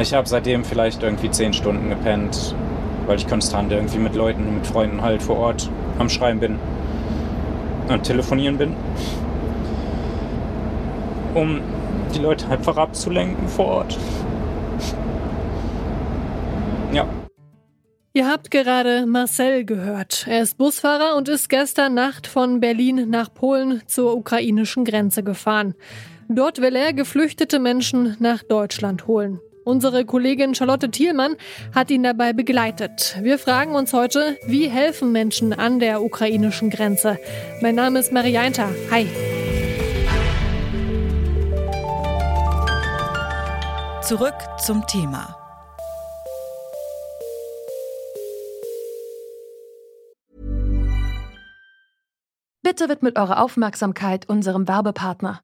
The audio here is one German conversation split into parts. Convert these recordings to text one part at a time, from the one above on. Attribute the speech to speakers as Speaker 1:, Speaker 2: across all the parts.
Speaker 1: Ich habe seitdem vielleicht irgendwie zehn Stunden gepennt, weil ich konstant irgendwie mit Leuten, mit Freunden halt vor Ort am Schreiben bin und telefonieren bin, um die Leute einfach abzulenken vor Ort. Ja.
Speaker 2: Ihr habt gerade Marcel gehört. Er ist Busfahrer und ist gestern Nacht von Berlin nach Polen zur ukrainischen Grenze gefahren. Dort will er geflüchtete Menschen nach Deutschland holen. Unsere Kollegin Charlotte Thielmann hat ihn dabei begleitet. Wir fragen uns heute, wie helfen Menschen an der ukrainischen Grenze? Mein Name ist Marianta. Hi.
Speaker 3: Zurück zum Thema.
Speaker 4: Bitte widmet eure Aufmerksamkeit unserem Werbepartner.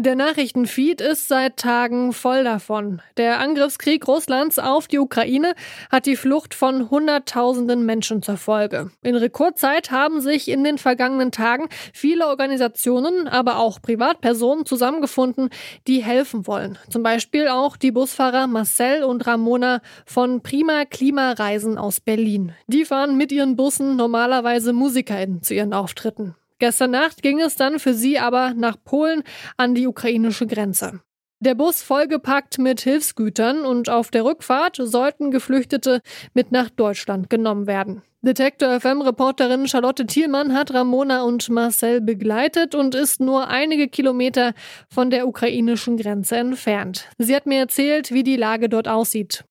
Speaker 2: Der Nachrichtenfeed ist seit Tagen voll davon. Der Angriffskrieg Russlands auf die Ukraine hat die Flucht von Hunderttausenden Menschen zur Folge. In Rekordzeit haben sich in den vergangenen Tagen viele Organisationen, aber auch Privatpersonen zusammengefunden, die helfen wollen. Zum Beispiel auch die Busfahrer Marcel und Ramona von Prima Klimareisen aus Berlin. Die fahren mit ihren Bussen normalerweise MusikerInnen zu ihren Auftritten. Gestern Nacht ging es dann für sie aber nach Polen an die ukrainische Grenze. Der Bus vollgepackt mit Hilfsgütern und auf der Rückfahrt sollten Geflüchtete mit nach Deutschland genommen werden. Detektor FM-Reporterin Charlotte Thielmann hat Ramona und Marcel begleitet und ist nur einige Kilometer von der ukrainischen Grenze entfernt. Sie hat mir erzählt, wie die Lage dort aussieht.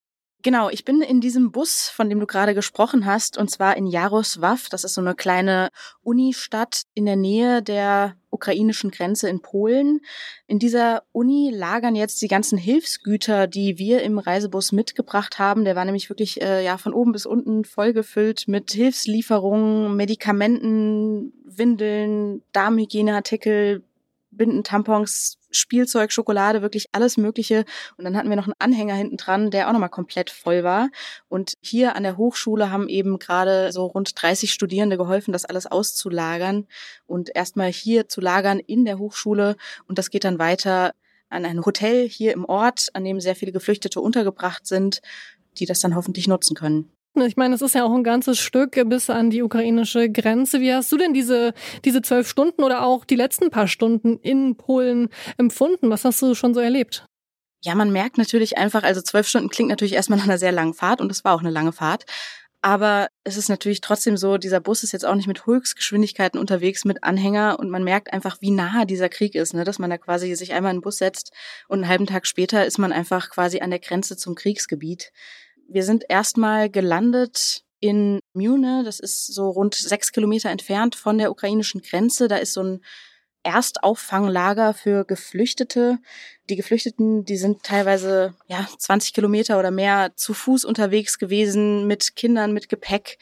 Speaker 5: Genau, ich bin in diesem Bus, von dem du gerade gesprochen hast, und zwar in Jarosław. Das ist so eine kleine Unistadt in der Nähe der ukrainischen Grenze in Polen. In dieser Uni lagern jetzt die ganzen Hilfsgüter, die wir im Reisebus mitgebracht haben. Der war nämlich wirklich äh, ja von oben bis unten vollgefüllt mit Hilfslieferungen, Medikamenten, Windeln, Darmhygieneartikel, Binden, Tampons, Spielzeug, Schokolade, wirklich alles Mögliche. Und dann hatten wir noch einen Anhänger hinten dran, der auch nochmal komplett voll war. Und hier an der Hochschule haben eben gerade so rund 30 Studierende geholfen, das alles auszulagern und erstmal hier zu lagern in der Hochschule. Und das geht dann weiter an ein Hotel hier im Ort, an dem sehr viele Geflüchtete untergebracht sind, die das dann hoffentlich nutzen können.
Speaker 2: Ich meine, es ist ja auch ein ganzes Stück bis an die ukrainische Grenze. Wie hast du denn diese, diese zwölf Stunden oder auch die letzten paar Stunden in Polen empfunden? Was hast du schon so erlebt?
Speaker 5: Ja, man merkt natürlich einfach, also zwölf Stunden klingt natürlich erstmal nach einer sehr langen Fahrt und es war auch eine lange Fahrt. Aber es ist natürlich trotzdem so, dieser Bus ist jetzt auch nicht mit Höchstgeschwindigkeiten unterwegs mit Anhänger und man merkt einfach, wie nah dieser Krieg ist, ne? dass man da quasi sich einmal in den Bus setzt und einen halben Tag später ist man einfach quasi an der Grenze zum Kriegsgebiet. Wir sind erstmal gelandet in Mune, das ist so rund sechs Kilometer entfernt von der ukrainischen Grenze. Da ist so ein Erstauffanglager für Geflüchtete. Die Geflüchteten, die sind teilweise ja 20 Kilometer oder mehr zu Fuß unterwegs gewesen mit Kindern, mit Gepäck.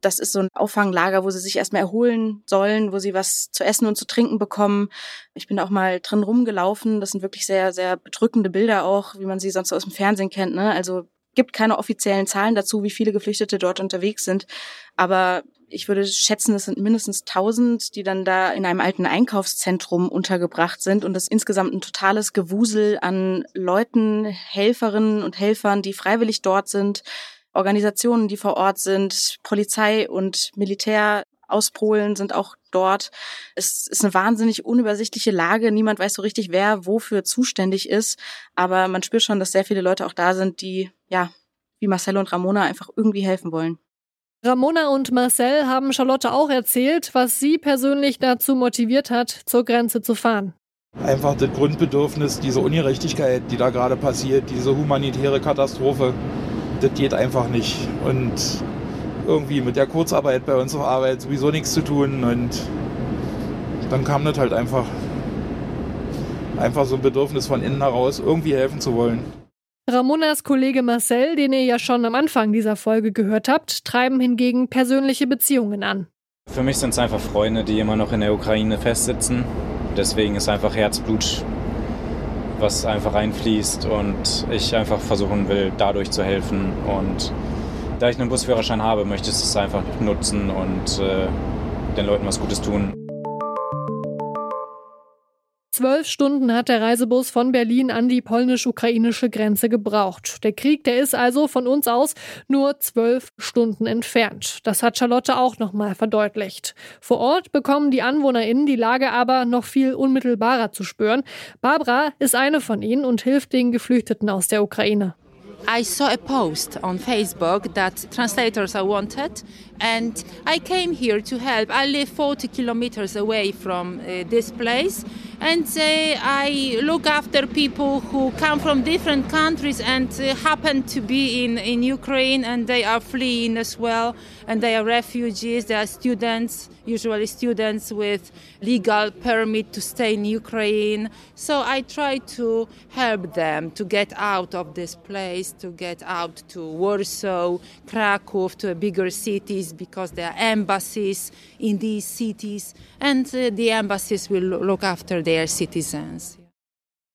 Speaker 5: Das ist so ein Auffanglager, wo sie sich erstmal erholen sollen, wo sie was zu essen und zu trinken bekommen. Ich bin auch mal drin rumgelaufen. Das sind wirklich sehr, sehr bedrückende Bilder auch, wie man sie sonst aus dem Fernsehen kennt. Ne? Also gibt keine offiziellen Zahlen dazu, wie viele Geflüchtete dort unterwegs sind. Aber ich würde schätzen, es sind mindestens 1000, die dann da in einem alten Einkaufszentrum untergebracht sind und das insgesamt ein totales Gewusel an Leuten, Helferinnen und Helfern, die freiwillig dort sind, Organisationen, die vor Ort sind, Polizei und Militär aus Polen sind auch dort. Es ist eine wahnsinnig unübersichtliche Lage. Niemand weiß so richtig, wer wofür zuständig ist. Aber man spürt schon, dass sehr viele Leute auch da sind, die, ja, wie Marcelo und Ramona einfach irgendwie helfen wollen.
Speaker 2: Ramona und Marcel haben Charlotte auch erzählt, was sie persönlich dazu motiviert hat, zur Grenze zu fahren.
Speaker 6: Einfach das Grundbedürfnis, diese Ungerechtigkeit, die da gerade passiert, diese humanitäre Katastrophe, das geht einfach nicht. Und irgendwie mit der Kurzarbeit bei uns auf Arbeit sowieso nichts zu tun und dann kam das halt einfach. einfach so ein Bedürfnis von innen heraus, irgendwie helfen zu wollen.
Speaker 2: Ramonas Kollege Marcel, den ihr ja schon am Anfang dieser Folge gehört habt, treiben hingegen persönliche Beziehungen an.
Speaker 1: Für mich sind es einfach Freunde, die immer noch in der Ukraine festsitzen. Deswegen ist einfach Herzblut, was einfach reinfließt und ich einfach versuchen will, dadurch zu helfen. Und da ich einen Busführerschein habe, möchte ich es einfach nutzen und äh, den Leuten was Gutes tun.
Speaker 2: Zwölf Stunden hat der Reisebus von Berlin an die polnisch-ukrainische Grenze gebraucht. Der Krieg, der ist also von uns aus nur zwölf Stunden entfernt. Das hat Charlotte auch nochmal verdeutlicht. Vor Ort bekommen die AnwohnerInnen die Lage aber noch viel unmittelbarer zu spüren. Barbara ist eine von ihnen und hilft den Geflüchteten aus der Ukraine.
Speaker 7: I saw a post on Facebook that translators are wanted, and I came here to help. I live 40 kilometers away from uh, this place. And I look after people who come from different countries and uh, happen to be in, in Ukraine and they are fleeing as well and they are refugees, they are students, usually students with legal permit to stay in Ukraine. So I try to help them to get out of this place, to get out to Warsaw, Krakow, to bigger cities because there are embassies in these cities and uh, the embassies will look after their citizens.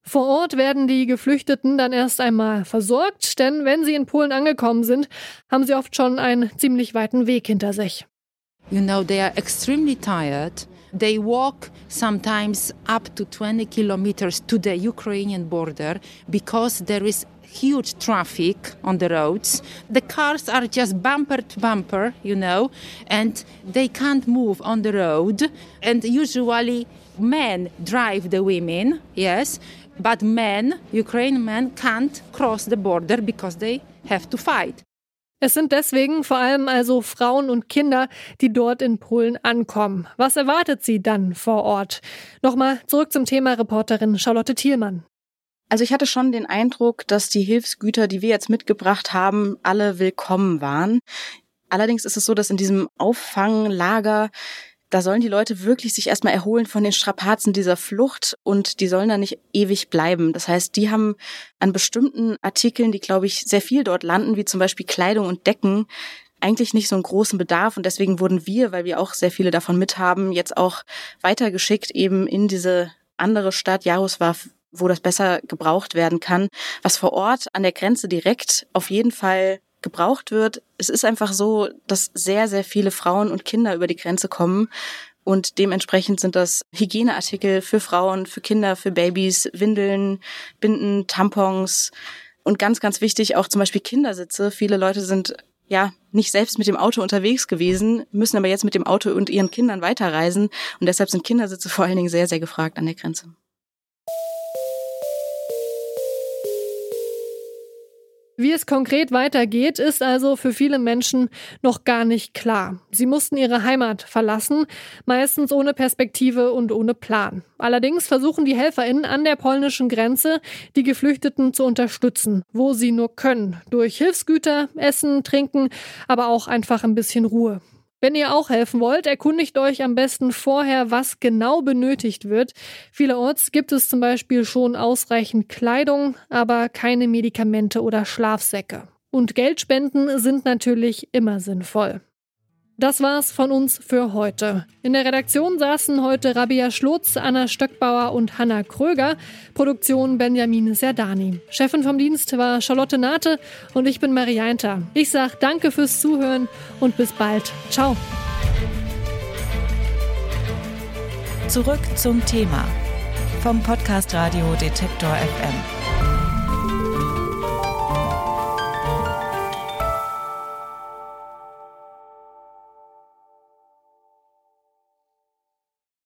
Speaker 2: Vor Ort werden die Geflüchteten dann erst einmal versorgt, denn wenn sie in Polen angekommen sind, haben sie oft schon einen ziemlich weiten Weg hinter sich.
Speaker 7: You know, they are extremely tired. They walk sometimes up to 20 kilometers to the Ukrainian border because there is huge traffic on the roads. The cars are just bumper to bumper, you know, and they can't move on the road. And usually men drive the women, yes, but men, Ukrainian men, can't cross the border because they have to fight.
Speaker 2: Es sind deswegen vor allem also Frauen und Kinder, die dort in Polen ankommen. Was erwartet sie dann vor Ort? Nochmal zurück zum Thema Reporterin Charlotte Thielmann.
Speaker 5: Also ich hatte schon den Eindruck, dass die Hilfsgüter, die wir jetzt mitgebracht haben, alle willkommen waren. Allerdings ist es so, dass in diesem Auffanglager da sollen die Leute wirklich sich erstmal erholen von den Strapazen dieser Flucht und die sollen da nicht ewig bleiben. Das heißt, die haben an bestimmten Artikeln, die, glaube ich, sehr viel dort landen, wie zum Beispiel Kleidung und Decken, eigentlich nicht so einen großen Bedarf und deswegen wurden wir, weil wir auch sehr viele davon mithaben, jetzt auch weitergeschickt eben in diese andere Stadt Jarosław, wo das besser gebraucht werden kann, was vor Ort an der Grenze direkt auf jeden Fall gebraucht wird. Es ist einfach so, dass sehr, sehr viele Frauen und Kinder über die Grenze kommen. Und dementsprechend sind das Hygieneartikel für Frauen, für Kinder, für Babys, Windeln, Binden, Tampons und ganz, ganz wichtig auch zum Beispiel Kindersitze. Viele Leute sind ja nicht selbst mit dem Auto unterwegs gewesen, müssen aber jetzt mit dem Auto und ihren Kindern weiterreisen. Und deshalb sind Kindersitze vor allen Dingen sehr, sehr gefragt an der Grenze.
Speaker 2: Wie es konkret weitergeht, ist also für viele Menschen noch gar nicht klar. Sie mussten ihre Heimat verlassen, meistens ohne Perspektive und ohne Plan. Allerdings versuchen die Helferinnen an der polnischen Grenze, die Geflüchteten zu unterstützen, wo sie nur können, durch Hilfsgüter, Essen, Trinken, aber auch einfach ein bisschen Ruhe. Wenn ihr auch helfen wollt, erkundigt euch am besten vorher, was genau benötigt wird. Vielerorts gibt es zum Beispiel schon ausreichend Kleidung, aber keine Medikamente oder Schlafsäcke. Und Geldspenden sind natürlich immer sinnvoll. Das war's von uns für heute. In der Redaktion saßen heute Rabia Schlotz, Anna Stöckbauer und Hanna Kröger. Produktion Benjamin Serdani. Chefin vom Dienst war Charlotte Nate und ich bin Marianta. Ich sag danke fürs Zuhören und bis bald. Ciao.
Speaker 3: Zurück zum Thema vom Podcast Radio Detektor FM.